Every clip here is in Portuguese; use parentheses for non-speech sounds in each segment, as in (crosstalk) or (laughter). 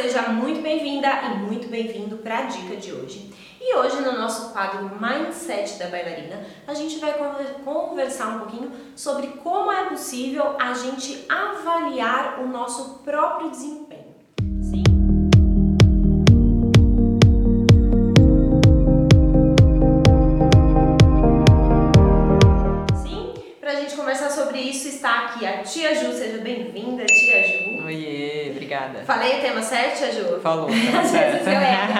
seja muito bem-vinda e muito bem-vindo para a dica de hoje. E hoje, no nosso quadro Mindset da Bailarina, a gente vai conversar um pouquinho sobre como é possível a gente avaliar o nosso próprio desempenho. Sim? Sim? Para a gente conversar sobre isso, está aqui a Tia Ju. Seja bem-vinda, Tia Ju. Oiê, obrigada. Falei o tema certo, Tia Ju? Falou, (laughs) tema Às vezes certo. erro.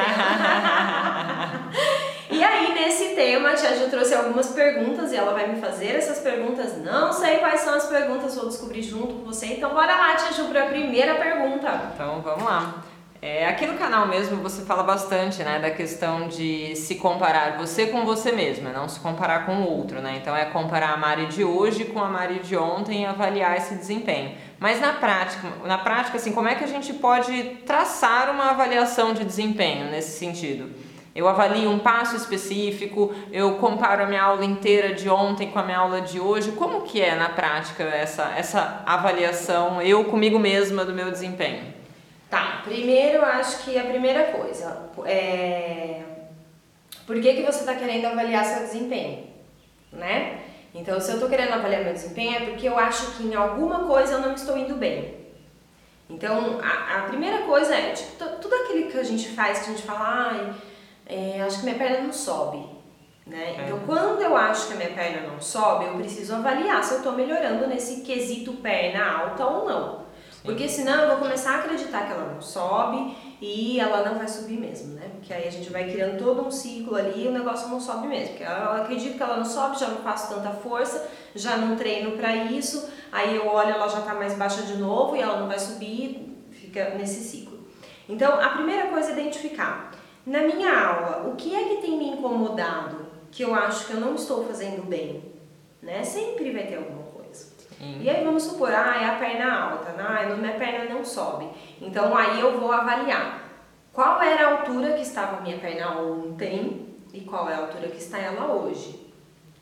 (laughs) E aí, nesse tema, a Tia Ju trouxe algumas perguntas e ela vai me fazer essas perguntas. Não sei quais são as perguntas, vou descobrir junto com você. Então, bora lá, Tia Ju, para a primeira pergunta. Então vamos lá. É, aqui no canal mesmo você fala bastante né, da questão de se comparar você com você mesma, não se comparar com o outro, né? Então é comparar a Mari de hoje com a Mari de ontem e avaliar esse desempenho. Mas na prática, na prática, assim, como é que a gente pode traçar uma avaliação de desempenho nesse sentido? Eu avalio um passo específico, eu comparo a minha aula inteira de ontem com a minha aula de hoje. Como que é na prática essa, essa avaliação, eu comigo mesma, do meu desempenho? Tá, primeiro eu acho que a primeira coisa é. Por que, que você está querendo avaliar seu desempenho? Né? Então, se eu estou querendo avaliar meu desempenho é porque eu acho que em alguma coisa eu não estou indo bem. Então, a, a primeira coisa é, tipo, tu- tudo aquilo que a gente faz, que a gente fala, ai, é, acho que minha perna não sobe. Né? É. Então, quando eu acho que a minha perna não sobe, eu preciso avaliar se eu estou melhorando nesse quesito perna alta ou não. Porque senão eu vou começar a acreditar que ela não sobe e ela não vai subir mesmo, né? Porque aí a gente vai criando todo um ciclo ali e o negócio não sobe mesmo. Porque eu acredito que ela não sobe, já não faço tanta força, já não treino pra isso, aí eu olho, ela já tá mais baixa de novo e ela não vai subir, fica nesse ciclo. Então, a primeira coisa é identificar. Na minha aula, o que é que tem me incomodado que eu acho que eu não estou fazendo bem? Né? Sempre vai ter alguma Sim. E aí vamos supor, ah, é a perna alta, ah, não, minha perna não sobe. Então aí eu vou avaliar qual era a altura que estava a minha perna ontem e qual é a altura que está ela hoje.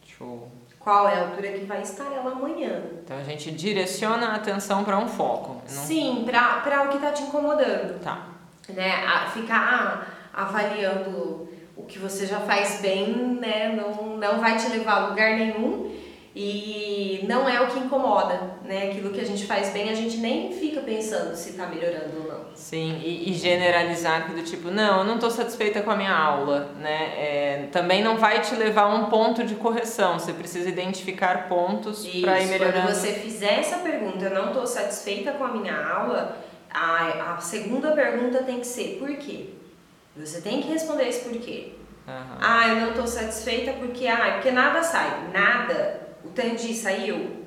Show. Qual é a altura que vai estar ela amanhã. Então a gente direciona a atenção para um foco. não- Sim, pra o que tá te incomodando. Tá. Né? A- ficar avaliando o que você já faz bem, né? Não, não vai te levar a lugar nenhum. E não é o que incomoda, né? Aquilo que a gente faz bem, a gente nem fica pensando se tá melhorando ou não. Sim, e, e generalizar do tipo, não, eu não estou satisfeita com a minha aula, né? É, também não vai te levar a um ponto de correção. Você precisa identificar pontos para ir melhorando. quando você fizer essa pergunta, eu não estou satisfeita com a minha aula, a, a segunda pergunta tem que ser por quê? Você tem que responder esse porquê. Aham. Ah, eu não estou satisfeita porque, ah, porque nada sai. Nada. O Tandi saiu?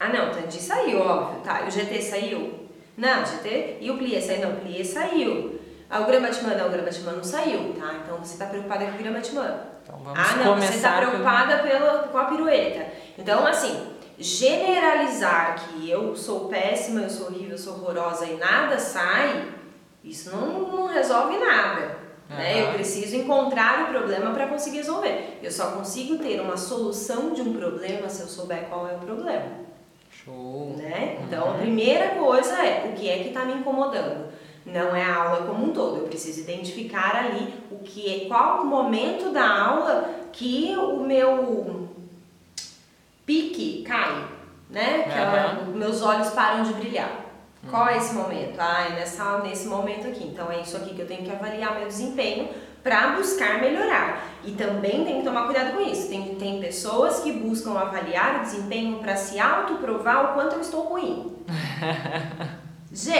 Ah, não, o Tandi saiu, óbvio, tá. E o GT saiu? Não, o GT. E o Plié saiu? Não, o Plié saiu. Ah, o Gramatimã, não, o Gramatimã não saiu, tá. Então você está preocupada com o Gramatimã. Então vamos Ah, não, você está começar pelo- preocupada pela, com a pirueta. Então, assim, generalizar que eu sou péssima, eu sou horrível, eu sou horrorosa e nada sai, isso não, não resolve nada. Né? Eu preciso encontrar o problema para conseguir resolver. Eu só consigo ter uma solução de um problema se eu souber qual é o problema. Show. Né? Então, a Uhum. primeira coisa é o que é que está me incomodando. Não é a aula como um todo. Eu preciso identificar ali o que é, qual o momento da aula que o meu pique cai, né? Que ela- Aham. meus olhos param de brilhar. Qual é esse momento? Ah, é nessa, nesse momento aqui. Então é isso aqui que eu tenho que avaliar meu desempenho para buscar melhorar. E também tem que tomar cuidado com isso. Tem, tem pessoas que buscam avaliar o desempenho para se autoprovar o quanto eu estou ruim. (laughs) Gente,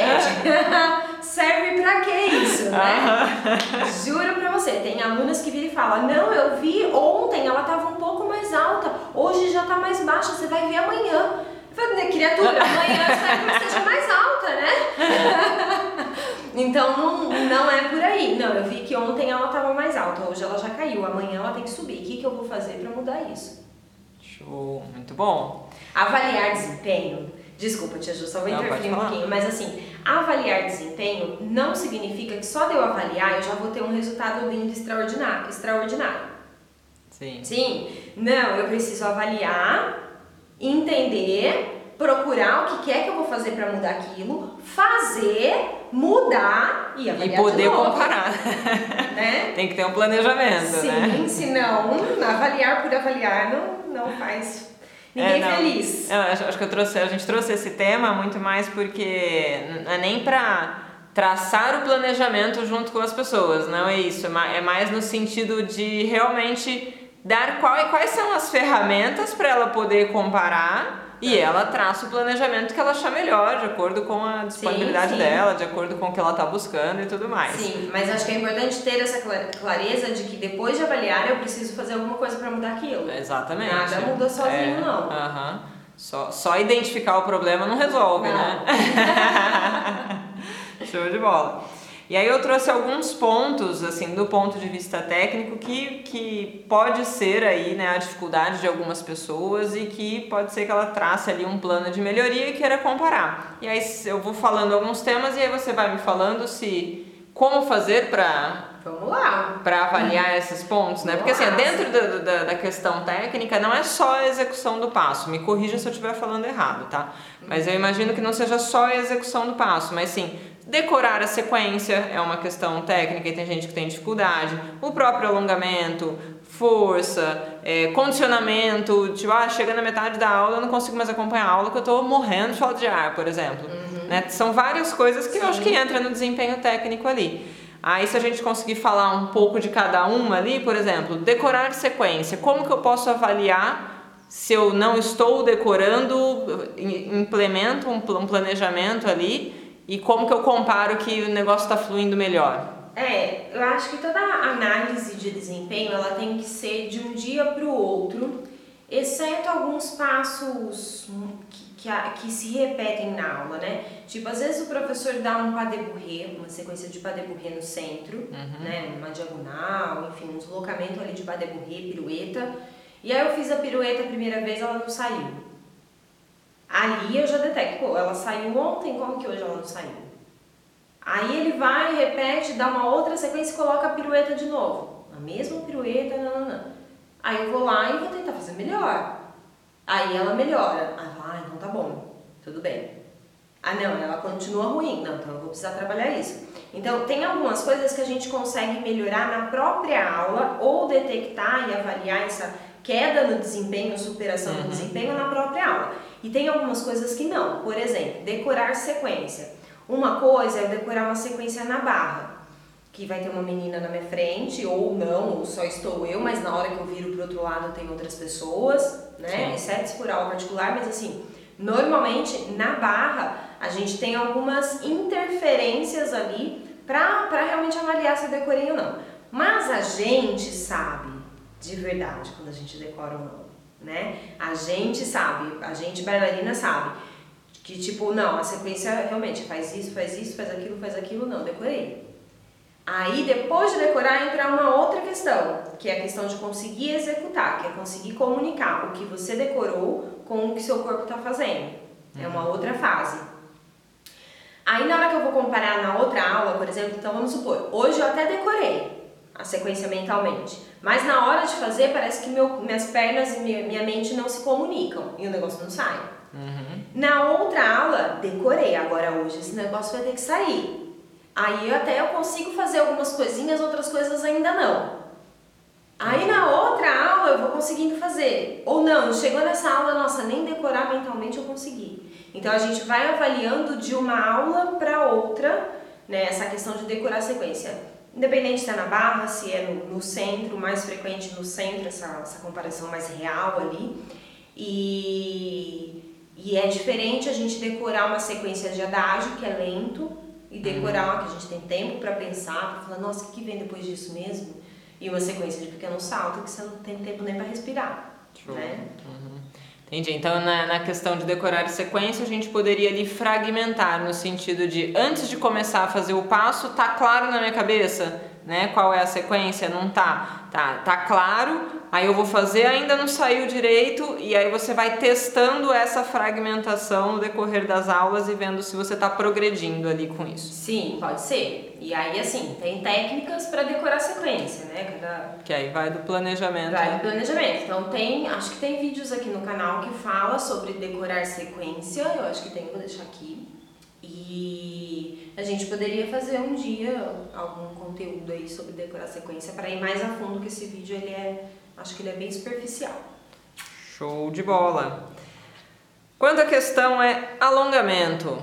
(laughs) serve pra que isso, né? Juro pra você, tem alunas que viram e falam: Não, eu vi ontem, ela tava um pouco mais alta, hoje já tá mais baixa, você vai ver amanhã. Eu falei, criatura, amanhã você vai ver que? Então não, não é por aí. Não, eu vi que ontem ela tava mais alta, hoje ela já caiu, amanhã ela tem que subir. O que, que eu vou fazer pra mudar isso? Show. Muito bom. Avaliar desempenho. Desculpa, tia Ju, só vou interferir um pouquinho, mas assim, avaliar desempenho não significa que só de eu avaliar eu já vou ter um resultado lindo extraordinário. extraordinário. Sim. Sim? Não, eu preciso avaliar, entender, procurar o que é que eu vou fazer para mudar aquilo, fazer, mudar e avaliar E poder comparar. (laughs) né? Tem que ter um planejamento, Sim, né? senão avaliar por avaliar não, não faz ninguém É, feliz. Eu acho, acho que eu trouxe, a gente trouxe esse tema muito mais porque não é nem pra traçar o planejamento junto com as pessoas, não é isso. É É mais no sentido de realmente dar qual, quais são as ferramentas para ela poder comparar e ela traça o planejamento que ela achar melhor, de acordo com a disponibilidade sim. dela, de acordo com o que ela tá buscando e tudo mais. Sim, mas acho que é importante ter essa cla- clareza de que depois de avaliar eu preciso fazer alguma coisa para mudar aquilo. Exatamente. Nada muda sozinho, É, não. aham. Só, só identificar o problema não resolve, Não. né? (laughs) Show de bola. E aí eu trouxe alguns pontos, assim, do ponto de vista técnico, que, que pode ser aí, né, a dificuldade de algumas pessoas e que pode ser que ela trace ali um plano de melhoria e queira comparar. E aí eu vou falando alguns temas e aí você vai me falando se como fazer para Vamos lá. para avaliar esses pontos, né? Porque assim, dentro da, da, da questão técnica, não é só a execução do passo. Me corrija se eu estiver falando errado, tá? Mas eu imagino que não seja só a execução do passo, mas sim, decorar a sequência é uma questão técnica e tem gente que tem dificuldade. O próprio alongamento, força, é, condicionamento, tipo, ah, chega na metade da aula, eu não consigo mais acompanhar a aula que eu tô morrendo de falta de ar, por exemplo. Né? São várias coisas que eu acho Sim. que entra no desempenho técnico ali. Aí se a gente conseguir falar um pouco de cada uma ali, por exemplo, decorar sequência, como que eu posso avaliar se eu não estou decorando, im- implemento um pl- um planejamento ali e como que eu comparo que o negócio está fluindo melhor? É, eu acho que toda análise de desempenho ela tem que ser de um dia para o outro, exceto alguns passos que, que, a- que se repetem na aula, né? Tipo, às vezes o professor dá um pas de bourrée, uma sequência de pas de bourrée no centro, né? Uma diagonal, enfim, um deslocamento ali de pas de bourrée, pirueta. E aí eu fiz a pirueta a primeira vez, ela não saiu. Ali eu já detecto, pô, ela saiu ontem, como que hoje ela não saiu? Aí ele vai, repete, dá uma outra sequência e coloca a pirueta de novo. A mesma pirueta, não, não, não. Aí eu vou lá e vou tentar fazer melhor. Aí ela melhora. Ah, ah, então tá bom, tudo bem. Ah, não, ela continua ruim. Não, então eu vou precisar trabalhar isso. Então, tem algumas coisas que a gente consegue melhorar na própria aula ou detectar e avaliar essa queda no desempenho, superação do desempenho na própria aula. E tem algumas coisas que não. Por exemplo, decorar sequência. Uma coisa é decorar uma sequência na barra, que vai ter uma menina na minha frente, ou não, ou só estou eu, mas na hora que eu viro pro outro lado tem outras pessoas, né? Sim. Exceto se for aula particular, mas assim, normalmente na barra a gente tem algumas interferências ali pra, pra realmente avaliar se eu decorei ou não. Mas a gente sabe de verdade quando a gente decora ou não, né? A gente sabe, a gente bailarina sabe que tipo, não, a sequência realmente faz isso, faz isso, faz aquilo, faz aquilo, não, decorei. Aí depois de decorar entra uma outra questão, que é a questão de conseguir executar, que é conseguir comunicar o que você decorou com o que seu corpo está fazendo. É uma outra fase. Aí na hora que eu vou comparar na outra aula, por exemplo, então vamos supor, hoje eu até decorei a sequência mentalmente, mas na hora de fazer parece que meu, minhas pernas e minha, minha mente não se comunicam e o negócio não sai. Na outra aula, decorei, agora hoje esse negócio vai ter que sair. Aí até eu consigo fazer algumas coisinhas, outras coisas ainda não. Aí na outra aula eu vou conseguindo fazer. Ou não, chegou nessa aula, nossa, nem decorar mentalmente eu consegui. Então a gente vai avaliando de uma aula para outra, né, essa questão de decorar a sequência. Independente se é na barra, se é no, no centro, mais frequente no centro, essa, essa comparação mais real ali. E, e é diferente a gente decorar uma sequência de adágio, que é lento, e decorar uma que a gente tem tempo para pensar, para falar, nossa, o que vem depois disso mesmo? E uma sequência de pequeno salto que você não tem tempo nem para respirar, Show. né? Entendi. Então, na, na questão de decorar sequência, a gente poderia ali fragmentar no sentido de antes de começar a fazer o passo, tá claro na minha cabeça, né? Qual é a sequência? Não tá. Tá, tá claro. Aí eu vou fazer, ainda não saiu direito, e aí você vai testando essa fragmentação no decorrer das aulas e vendo se você tá progredindo ali com isso. Sim, pode ser. E aí, assim, tem técnicas para decorar sequência, né? Cada, Que aí vai do planejamento. Vai né? do planejamento. Então tem, acho que tem vídeos aqui no canal que fala sobre decorar sequência. Eu acho que tem, vou deixar aqui. E A gente poderia fazer um dia algum conteúdo aí sobre decorar sequência para ir mais a fundo, que esse vídeo ele é, acho que ele é bem superficial. Show de bola. Quando a questão é alongamento.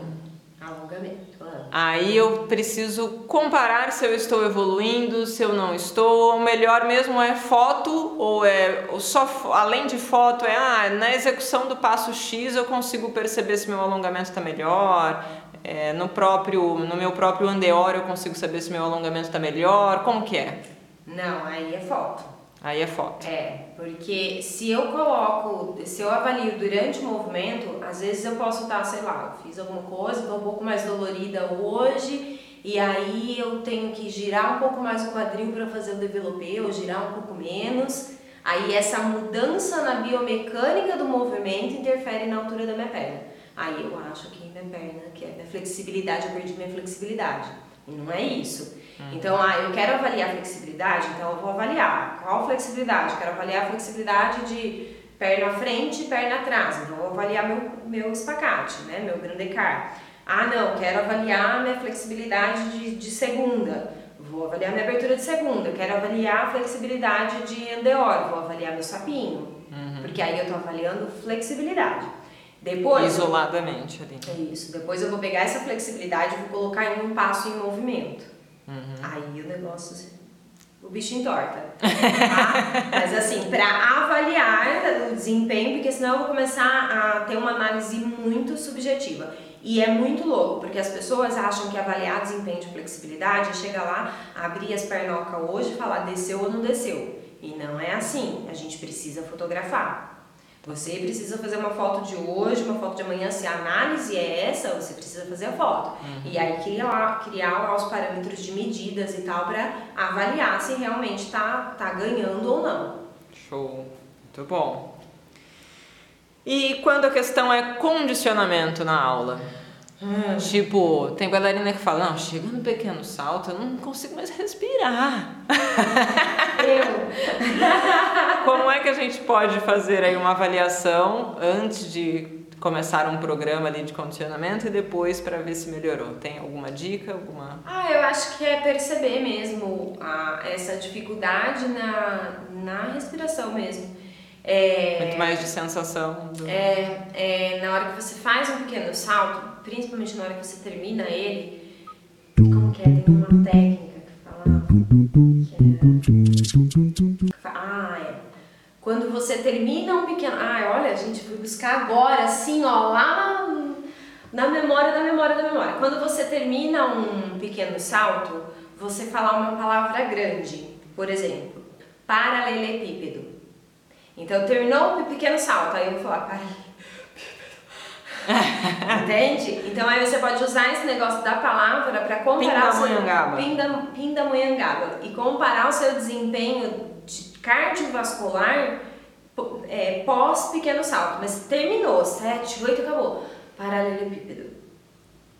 Alongamento. Ah. Aí eu preciso comparar se eu estou evoluindo, se eu não estou. O melhor mesmo é foto ou é só além de foto é ah, na execução do passo X eu consigo perceber se meu alongamento está melhor, é, no próprio, no meu próprio andeor eu consigo saber se meu alongamento está melhor? Como que é? Não, aí é foto. Aí é foto. É, porque se eu coloco, se eu avalio durante o movimento, às vezes eu posso estar, sei lá, eu fiz alguma coisa, estou um pouco mais dolorida hoje, e aí eu tenho que girar um pouco mais o quadril para fazer o developê, ou girar um pouco menos. Aí essa mudança na biomecânica do movimento interfere na altura da minha perna. Aí eu acho que minha perna, que é minha flexibilidade, eu perdi minha flexibilidade. E não é isso. Uhum. Então, ah, eu quero avaliar a flexibilidade, então eu vou avaliar. Qual flexibilidade? Eu quero avaliar a flexibilidade de perna frente e perna atrás. Então, eu vou avaliar meu, meu espacate, né? meu grandecar. Ah, não, quero avaliar minha flexibilidade de, de segunda. Vou avaliar minha abertura de segunda. Quero avaliar a flexibilidade de andeor. Vou avaliar meu sapinho. Uhum. Porque aí eu estou avaliando flexibilidade. Depois. Isoladamente ali. É isso. Depois eu vou pegar essa flexibilidade e vou colocar em um passo em movimento. Uhum. Aí o negócio. Assim, o bicho entorta. Tá? (laughs) Mas assim, para avaliar o desempenho, porque senão eu vou começar a ter uma análise muito subjetiva. E é muito louco, porque as pessoas acham que avaliar desempenho de flexibilidade é chegar lá, abrir as pernocas hoje e falar desceu ou não desceu. E não é assim. A gente precisa fotografar. Você precisa fazer uma foto de hoje, uma foto de amanhã. Se a análise é essa, você precisa fazer a foto. Uhum. E aí criar, criar lá os parâmetros de medidas e tal para avaliar se realmente está tá ganhando ou não. Show. Muito bom. E quando a questão é condicionamento na aula? Hum. Tipo, tem bailarina que fala, não, chega no pequeno salto, eu não consigo mais respirar. Eu. (laughs) Como é que a gente pode fazer aí uma avaliação antes de começar um programa ali de condicionamento e depois para ver se melhorou? Tem alguma dica, alguma? Ah, eu acho que é perceber mesmo a, essa dificuldade na, na respiração mesmo. É, Muito mais de sensação. Do... É, é, na hora que você faz um pequeno salto, principalmente na hora que você termina ele, como que é? Tem uma técnica que fala. Que é, ah, é. Quando você termina um pequeno. Ah, olha, gente, fui buscar agora, assim, ó, lá na, memória da memória da memória. Quando você termina um pequeno salto, você falar uma palavra grande, por exemplo, paralelepípedo. Então terminou o pequeno salto, aí eu vou falar (laughs) Entende? Então aí você pode usar esse negócio da palavra para comparar o seu pinda, pindamonhangaba e comparar o seu desempenho de cardiovascular é, pós pequeno salto. Mas terminou, 7, 8, acabou. Paralelepípedo.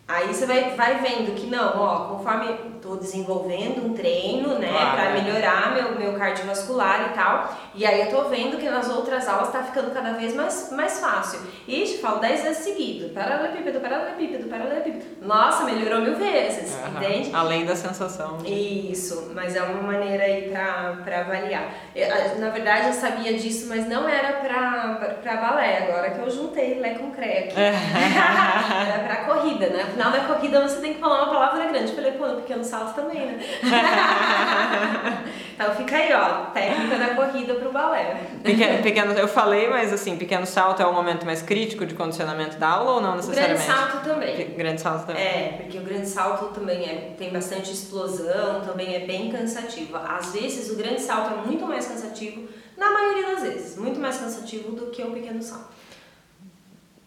Aí você vai, vai vendo que não, ó, conforme estou desenvolvendo um treino, né, claro, para é. melhorar meu, meu cardiovascular e tal, e aí eu tô vendo que nas outras aulas tá ficando cada vez mais, mais fácil. E te falo 10 vezes seguido, paralelepípedo, paralelepípedo, paralelepípedo. Nossa, melhorou mil vezes, uhum. entende? Além da sensação. De... Isso, mas é uma maneira aí para avaliar. Eu, na verdade eu sabia disso, mas não era para balé, agora que eu juntei Lé com Cré aqui. (laughs) era para corrida, né? Final da corrida você tem que falar uma palavra grande. Eu falei, pô, no pequeno salto também, né? (laughs) então fica aí, ó, técnica da corrida pro balé. Pequeno, pequeno, eu falei, mas assim, pequeno salto é o momento mais crítico de condicionamento da aula ou não necessariamente? O grande salto também. Grande salto também. É, porque o grande salto também é, tem bastante explosão, também é bem cansativo. Às vezes o grande salto é muito mais cansativo, na maioria das vezes, muito mais cansativo do que o pequeno salto.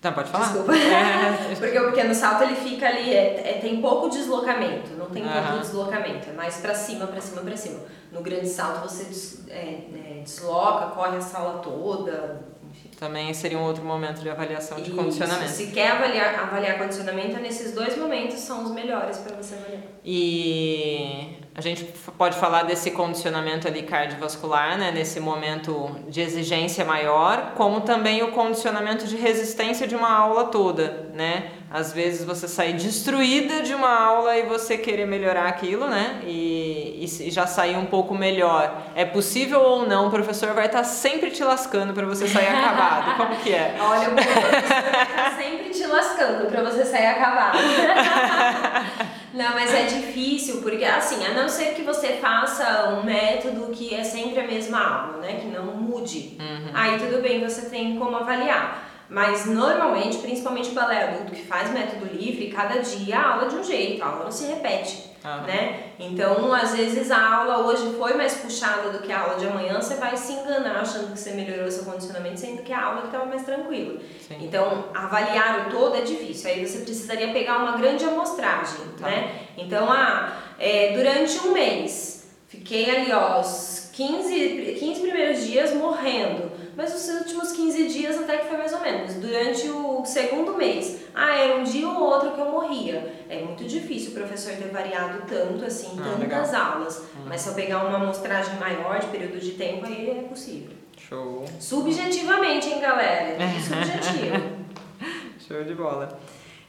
Não, pode falar. Desculpa. (laughs) Porque o pequeno salto ele fica ali, é, é tem pouco deslocamento, não tem tanto deslocamento, é mais para cima, para cima, para cima. No grande salto você des, é, é, desloca, corre a sala toda. Também seria um outro momento de avaliação de Isso. condicionamento. Se quer avaliar, avaliar condicionamento, nesses dois momentos são os melhores para você avaliar. E a gente pode falar desse condicionamento ali cardiovascular, né, nesse momento de exigência maior, como também o condicionamento de resistência de uma aula toda, né? Às vezes você sair destruída de uma aula e você querer melhorar aquilo, né? E, e, já sair um pouco melhor. É possível ou não? O professor vai estar sempre te lascando para você sair acabado. (laughs) Como que é? Olha, o professor vai estar sempre te lascando para você sair acabado. (laughs) Não, mas é difícil, porque assim, a não ser que você faça um método que é sempre a mesma aula, né? Que não mude. Uhum. Aí tudo bem, você tem como avaliar. Mas normalmente, principalmente o balé adulto que faz método livre, cada dia a aula é de um jeito, a aula não se repete, ah. né? Então, às vezes a aula hoje foi mais puxada do que a aula de amanhã, você vai se enganar achando que você melhorou seu condicionamento, sendo que a aula estava mais tranquila. Sim. Então, avaliar o todo é difícil, aí você precisaria pegar uma grande amostragem, tá. né? Então, ah, é, durante um mês, fiquei ali, ó, os 15, 15 primeiros dias morrendo mas os últimos 15 dias até que foi mais ou menos. Durante o segundo mês, ah, era um dia ou outro que eu morria. É muito difícil o professor ter variado tanto assim, ah, tantas legal. aulas. Hum. Mas se eu pegar uma amostragem maior de período de tempo, aí é possível. Show. Subjetivamente, hein, galera? É subjetivo. (laughs) Show de bola.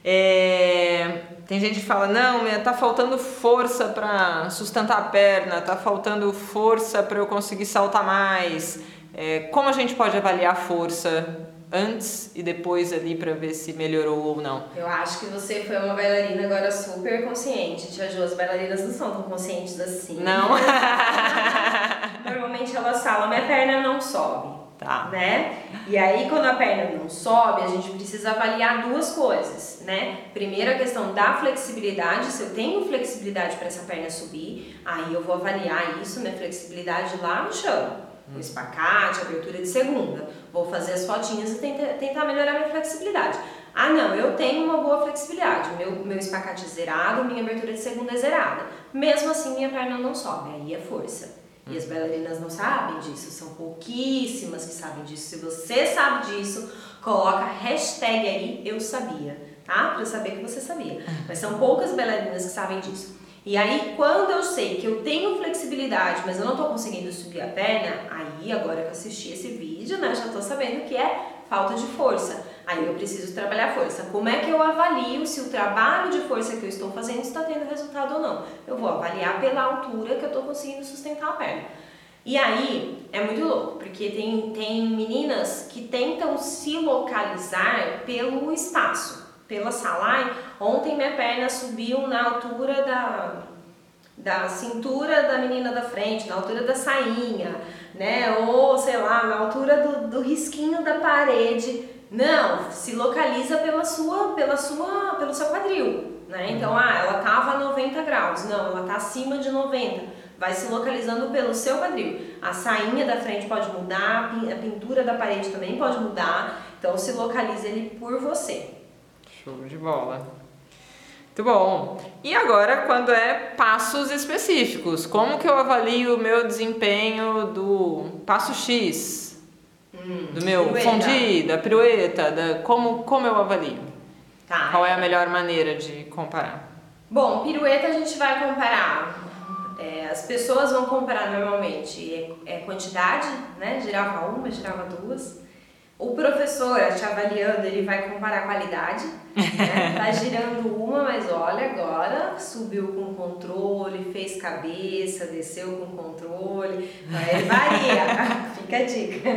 É, tem gente que fala, não, tá faltando força para sustentar a perna, tá faltando força para eu conseguir saltar mais. É, como a gente pode avaliar a força antes e depois ali para ver se melhorou ou não? Eu acho que você foi uma bailarina agora super consciente. Tia Jo, as bailarinas não são tão conscientes assim. Não? (laughs) Normalmente elas falam, minha perna não sobe. Tá. Né? E aí, quando a perna não sobe, a gente precisa avaliar duas coisas, né? Primeiro, a questão da flexibilidade. Se eu tenho flexibilidade para essa perna subir, aí eu vou avaliar isso, minha flexibilidade lá no chão o espacate, abertura de segunda. Vou fazer as fotinhas e tentar, tentar melhorar minha flexibilidade. Ah, não, eu tenho uma boa flexibilidade. Meu, meu espacate é zerado, minha abertura de segunda é zerada. Mesmo assim, minha perna não sobe, aí é força. E as bailarinas não sabem disso, são pouquíssimas que sabem disso. Se você sabe disso, coloca hashtag aí eu sabia, tá? Pra eu saber que você sabia. Mas são poucas bailarinas que sabem disso. E aí, quando eu sei que eu tenho flexibilidade, mas eu não estou conseguindo subir a perna, aí agora que eu assisti esse vídeo, né, já estou sabendo que é falta de força. Aí eu preciso trabalhar força. Como é que eu avalio se o trabalho de força que eu estou fazendo está tendo resultado ou não? Eu vou avaliar pela altura que eu estou conseguindo sustentar a perna. E aí é muito louco, porque tem, tem meninas que tentam se localizar pelo espaço pela sala. Ontem minha perna subiu na altura da, da cintura da menina da frente, na altura da sainha, né? Ou sei lá, na altura do, do risquinho da parede. Não, se localiza pela sua, pela sua, pelo seu quadril, né? Então, ah, ela tava a 90 graus. Não, ela tá acima de 90. Vai se localizando pelo seu quadril. A sainha da frente pode mudar, a pintura da parede também pode mudar. Então, se localiza ele por você. Show de bola. Muito bom. E agora, quando é passos específicos, como que eu avalio o meu desempenho do passo X? Hum, do meu pirueta. fundi, da pirueta, da, como, como eu avalio? Tá. Qual é a melhor maneira de comparar? Bom, pirueta a gente vai comparar. É, as pessoas vão comparar normalmente é, é quantidade, né? Girava uma, girava duas. O professor, te avaliando, ele vai comparar a qualidade, né? (laughs) Tá girando uma, mas olha agora, subiu com controle, fez cabeça, desceu com controle, aí varia, (laughs) fica a dica.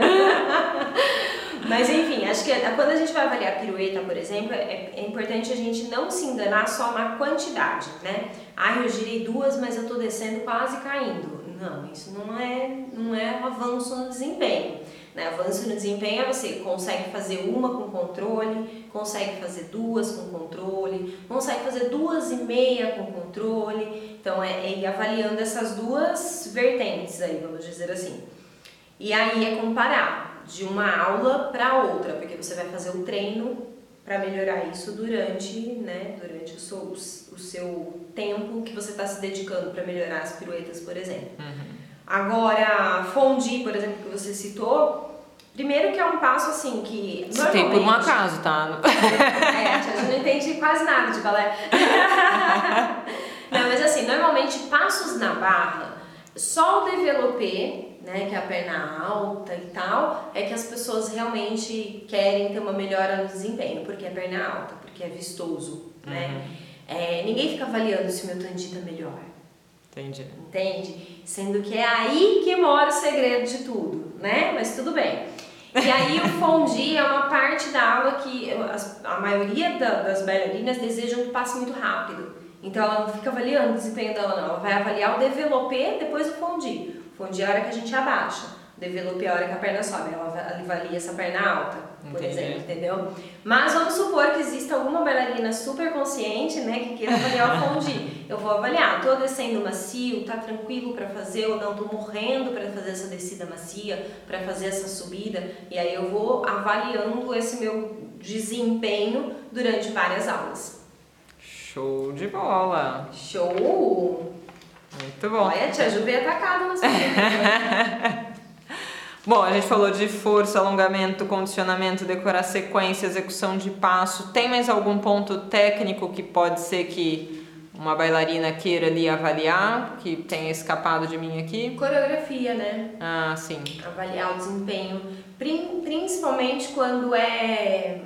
mas enfim, acho que quando a gente vai avaliar a pirueta, por exemplo, é, é importante a gente não se enganar só na quantidade, né? Ah, eu girei duas, mas eu tô descendo quase caindo. Não, isso não é, não é um avanço no desempenho. Né? Avanço no desempenho é você consegue fazer uma com controle, consegue fazer duas com controle, consegue fazer duas e meia com controle. Então é, é ir avaliando essas duas vertentes aí, vamos dizer assim. E aí é comparar de uma aula para outra, porque você vai fazer o treino para melhorar isso durante, né, durante o seu, o seu tempo que você está se dedicando para melhorar as piruetas, por exemplo. Uhum. Agora, fondue, por exemplo, que você citou, primeiro que é um passo assim que. Citei por um acaso, tá? (laughs) é, a tia não entende quase nada de balé. (laughs) não, mas assim, normalmente passos na barra, só o developé né, que é a perna alta e tal, é que as pessoas realmente querem ter uma melhora no desempenho, porque é perna alta, porque é vistoso, né? Uhum. É, ninguém fica avaliando se o meu tandita é melhor, Entendi. entende? Sendo que é aí que mora o segredo de tudo, né? Mas tudo bem. E aí o fondue é uma parte da aula que a maioria da- das bailarinas desejam que passe muito rápido. Então ela não fica avaliando o desempenho dela não, ela vai avaliar o developé depois o fondue. O fondue é a hora que a gente abaixa, é a hora que a perna sobe, ela va- avalia essa perna alta, por Entendi. exemplo, entendeu? Mas vamos supor que exista alguma bailarina super consciente, né, que queira avaliar o fondue. Eu vou avaliar, tô descendo macio, tá tranquilo para fazer ou não, tô morrendo para fazer essa descida macia, para fazer essa subida, e aí eu vou avaliando esse meu desempenho durante várias aulas. Show de bola. Show! Muito bom. Olha, tia Ju veio atacada na sua (laughs) vida. Bom, a gente falou de força, alongamento, condicionamento, decorar sequência, execução de passo. Tem mais algum ponto técnico que pode ser que uma bailarina queira ali avaliar, que tenha escapado de mim aqui? Coreografia, né? Ah, sim. avaliar o desempenho, prin- principalmente quando é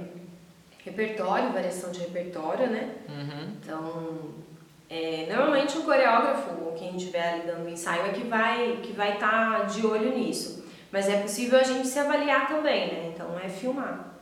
repertório, variação de repertório, né? Uhum. Então, é, normalmente o coreógrafo, ou quem estiver ali dando ensaio, é que vai que vai estar de olho nisso. Mas é possível a gente se avaliar também, né? Então é filmar.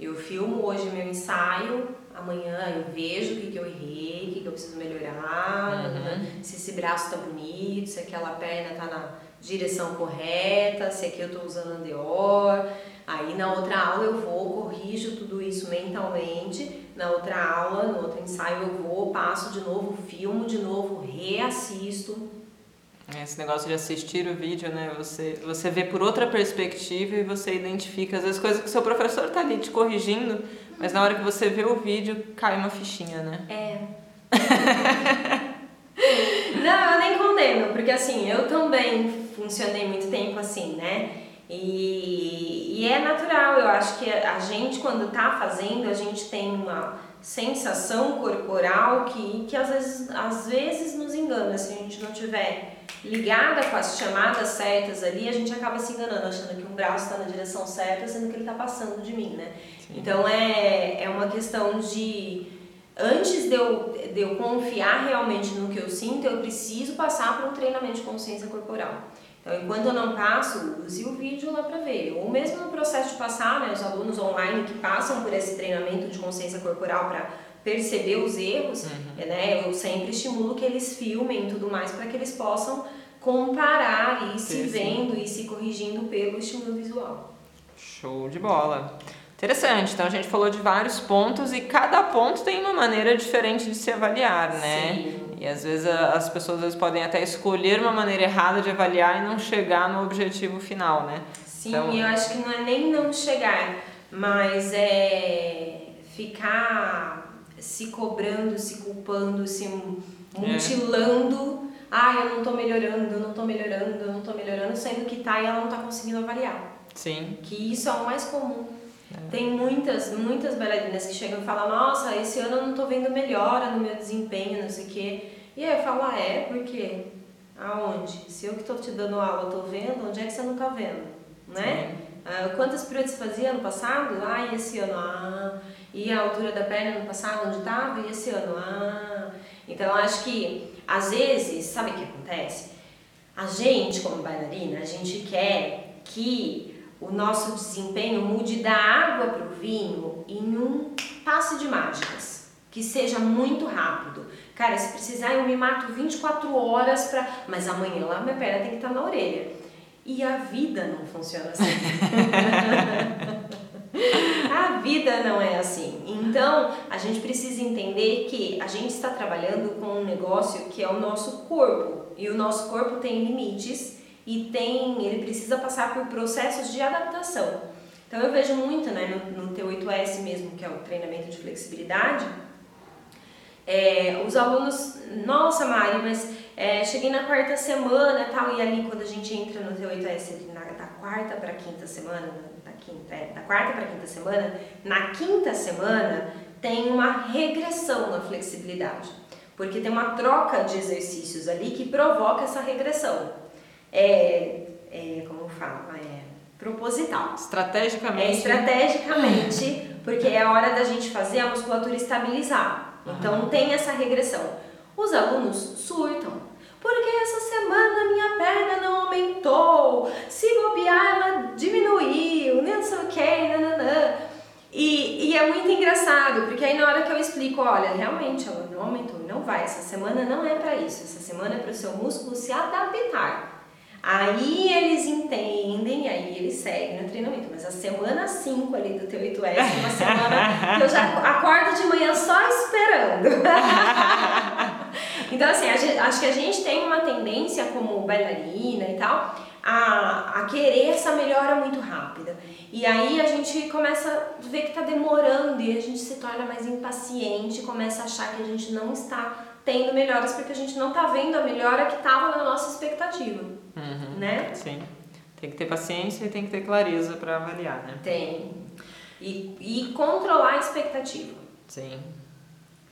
Eu filmo hoje meu ensaio, amanhã eu vejo o que, que eu errei, o que, que eu preciso melhorar, né? se esse braço tá bonito, se aquela perna tá na direção correta, se aqui eu tô usando andeor. Aí na outra aula eu vou, corrijo tudo isso mentalmente. Na outra aula, no outro ensaio eu vou, passo de novo, filmo de novo, reassisto. Esse negócio de assistir o vídeo, né? Você, você vê por outra perspectiva e você identifica, às vezes, coisas que o seu professor tá ali te corrigindo, mas na hora que você vê o vídeo, cai uma fichinha, né? É. (laughs) Não, eu nem condeno, porque assim, eu também funcionei muito tempo assim, né? E, e é natural, eu acho que a gente, quando tá fazendo, a gente tem uma sensação corporal que, que às, vezes, às vezes nos engana. Se a gente não tiver ligada com as chamadas certas ali, a gente acaba se enganando, achando que um braço está na direção certa, sendo que ele está passando de mim, né? Então é, é uma questão de antes de eu, de eu confiar realmente no que eu sinto, eu preciso passar por um treinamento de consciência corporal. Então, enquanto eu não passo, use o vídeo lá para ver. Ou mesmo no processo de passar, né, os alunos online que passam por esse treinamento de consciência corporal para perceber os erros, né, eu sempre estimulo que eles filmem e tudo mais para que eles possam comparar e ir se vendo e se corrigindo pelo estímulo visual. Show de bola. Interessante. Então a gente falou de vários pontos e cada ponto tem uma maneira diferente de se avaliar, né? Sim. E às vezes as pessoas às vezes podem até escolher uma maneira errada de avaliar e não chegar no objetivo final, né? Sim, Então- eu acho que não é nem não chegar, mas é ficar se cobrando, se culpando, se mutilando. Ah, eu não tô melhorando, eu não tô melhorando, eu não tô melhorando, sendo que tá e ela não tá conseguindo avaliar. Sim. Que isso é o mais comum. Tem muitas, muitas bailarinas que chegam e falam, nossa, esse ano eu não tô vendo melhora no meu desempenho, não sei o quê. E aí eu falo, ah, é? Por quê? Aonde? Se eu que tô te dando aula tô vendo, onde é que você não tá vendo? Né? Ah, quantas piruetas você fazia ano passado? Ah, e esse ano? Ah. E a altura da perna ano passado, onde tava? E esse ano? Ah. Então, acho que, às vezes, sabe o que acontece? A gente, como bailarina, a gente quer que o nosso desempenho mude da água para o vinho em um passe de mágicas, que seja muito rápido. Cara, se precisar, eu me mato 24 horas para. Mas amanhã lá minha perna tem que estar na orelha. E a vida não funciona assim. (laughs) a vida não é assim. Então, a gente precisa entender que a gente está trabalhando com um negócio que é o nosso corpo. E o nosso corpo tem limites e tem, ele precisa passar por processos de adaptação. Então eu vejo muito né, no, no T8S mesmo, que é o treinamento de flexibilidade, é, os alunos, nossa Mari, mas é, cheguei na quarta semana tal, e ali quando a gente entra no T8S ali na, da quarta para quinta semana, quinta, é, da quarta para quinta semana, na quinta semana tem uma regressão na flexibilidade, porque tem uma troca de exercícios ali que provoca essa regressão. É, é, como fala, é proposital. Estrategicamente. É estrategicamente, porque é hora da gente fazer a musculatura estabilizar. Então Aham. tem essa regressão. Os alunos surtam. Porque essa semana minha perna não aumentou, se bobear ela diminuiu, não sei o que, nananã. E, e é muito engraçado, porque aí na hora que eu explico, olha, realmente ela não aumentou, não vai, essa semana não é pra isso, essa semana é pro seu músculo se adaptar. Aí eles entendem, aí eles seguem no treinamento. Mas a semana 5 ali do teu 8S, é uma semana (laughs) que eu já acordo de manhã só esperando. (laughs) então, assim, gente- acho que a gente tem uma tendência como bailarina e tal, a, a querer essa melhora muito rápida. E aí a gente começa a ver que tá demorando e a gente se torna mais impaciente, começa a achar que a gente não está tendo melhoras porque a gente não tá vendo a melhora que estava na nossa expectativa Uhum. né? Sim. Tem que ter paciência e tem que ter clareza para avaliar, né? Tem. E, e controlar a expectativa. Sim.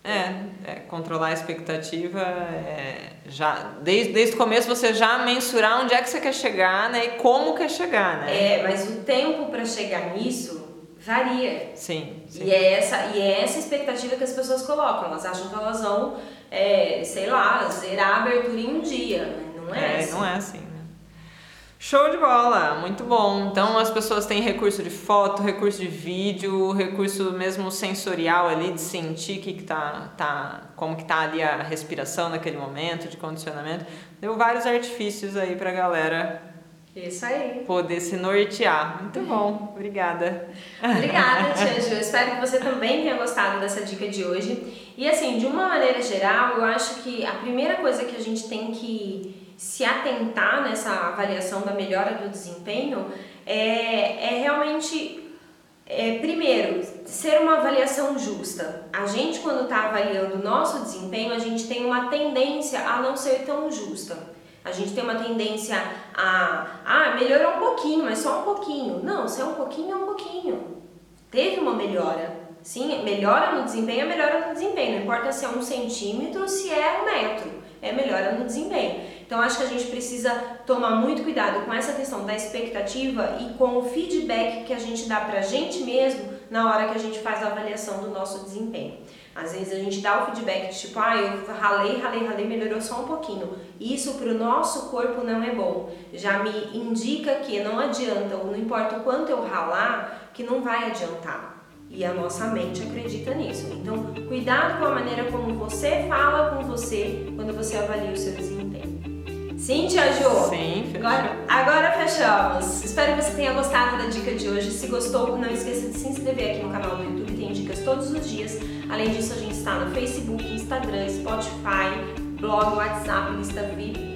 É, é, controlar a expectativa é já desde, desde o começo você já mensurar onde é que você quer chegar, né? E como quer chegar, né? É, mas o tempo para chegar nisso varia. Sim, sim. E é, essa, e é essa expectativa que as pessoas colocam. Elas acham que elas vão, é, sei lá, zerar a abertura em um dia. Não é, É, assim. não é assim? Show de bola, muito bom. Então as pessoas têm recurso de foto, recurso de vídeo, recurso mesmo sensorial ali de sentir que, que tá, tá, como que tá ali a respiração naquele momento, de condicionamento. Deu vários artifícios aí pra galera Isso aí. poder se nortear. Muito bom, obrigada. Obrigada, (laughs) Tia Ju. Espero que você também tenha gostado dessa dica de hoje. E assim, de uma maneira geral, eu acho que a primeira coisa que a gente tem que se atentar nessa avaliação da melhora do desempenho é, é realmente, é, primeiro, ser uma avaliação justa. A gente, quando está avaliando o nosso desempenho, a gente tem uma tendência a não ser tão justa. A gente tem uma tendência a, ah, melhorou um pouquinho, mas só um pouquinho. Não, se é um pouquinho, é um pouquinho. Teve uma melhora. Sim, melhora no desempenho é melhora no desempenho. Não importa se é um centímetro, se é um metro. É melhora no desempenho. Então, acho que a gente precisa tomar muito cuidado com essa questão da expectativa e com o feedback que a gente dá pra gente mesmo na hora que a gente faz a avaliação do nosso desempenho. Às vezes a gente dá o feedback de tipo, ah, eu ralei, ralei, ralei, melhorou só um pouquinho. Isso para o nosso corpo não é bom. Já me indica que não adianta, ou não importa o quanto eu ralar, que não vai adiantar. E a nossa mente acredita nisso. Então, cuidado com a maneira como você fala com você quando você avalia o seu desempenho. Sim, Tia Ju? Sim, fechou. Agora, agora fechamos. Espero que você tenha gostado da dica de hoje. Se gostou, não esqueça de se inscrever aqui no canal do YouTube, tem dicas todos os dias. Além disso, a gente está no Facebook, Instagram, Spotify, blog, WhatsApp, lista VIP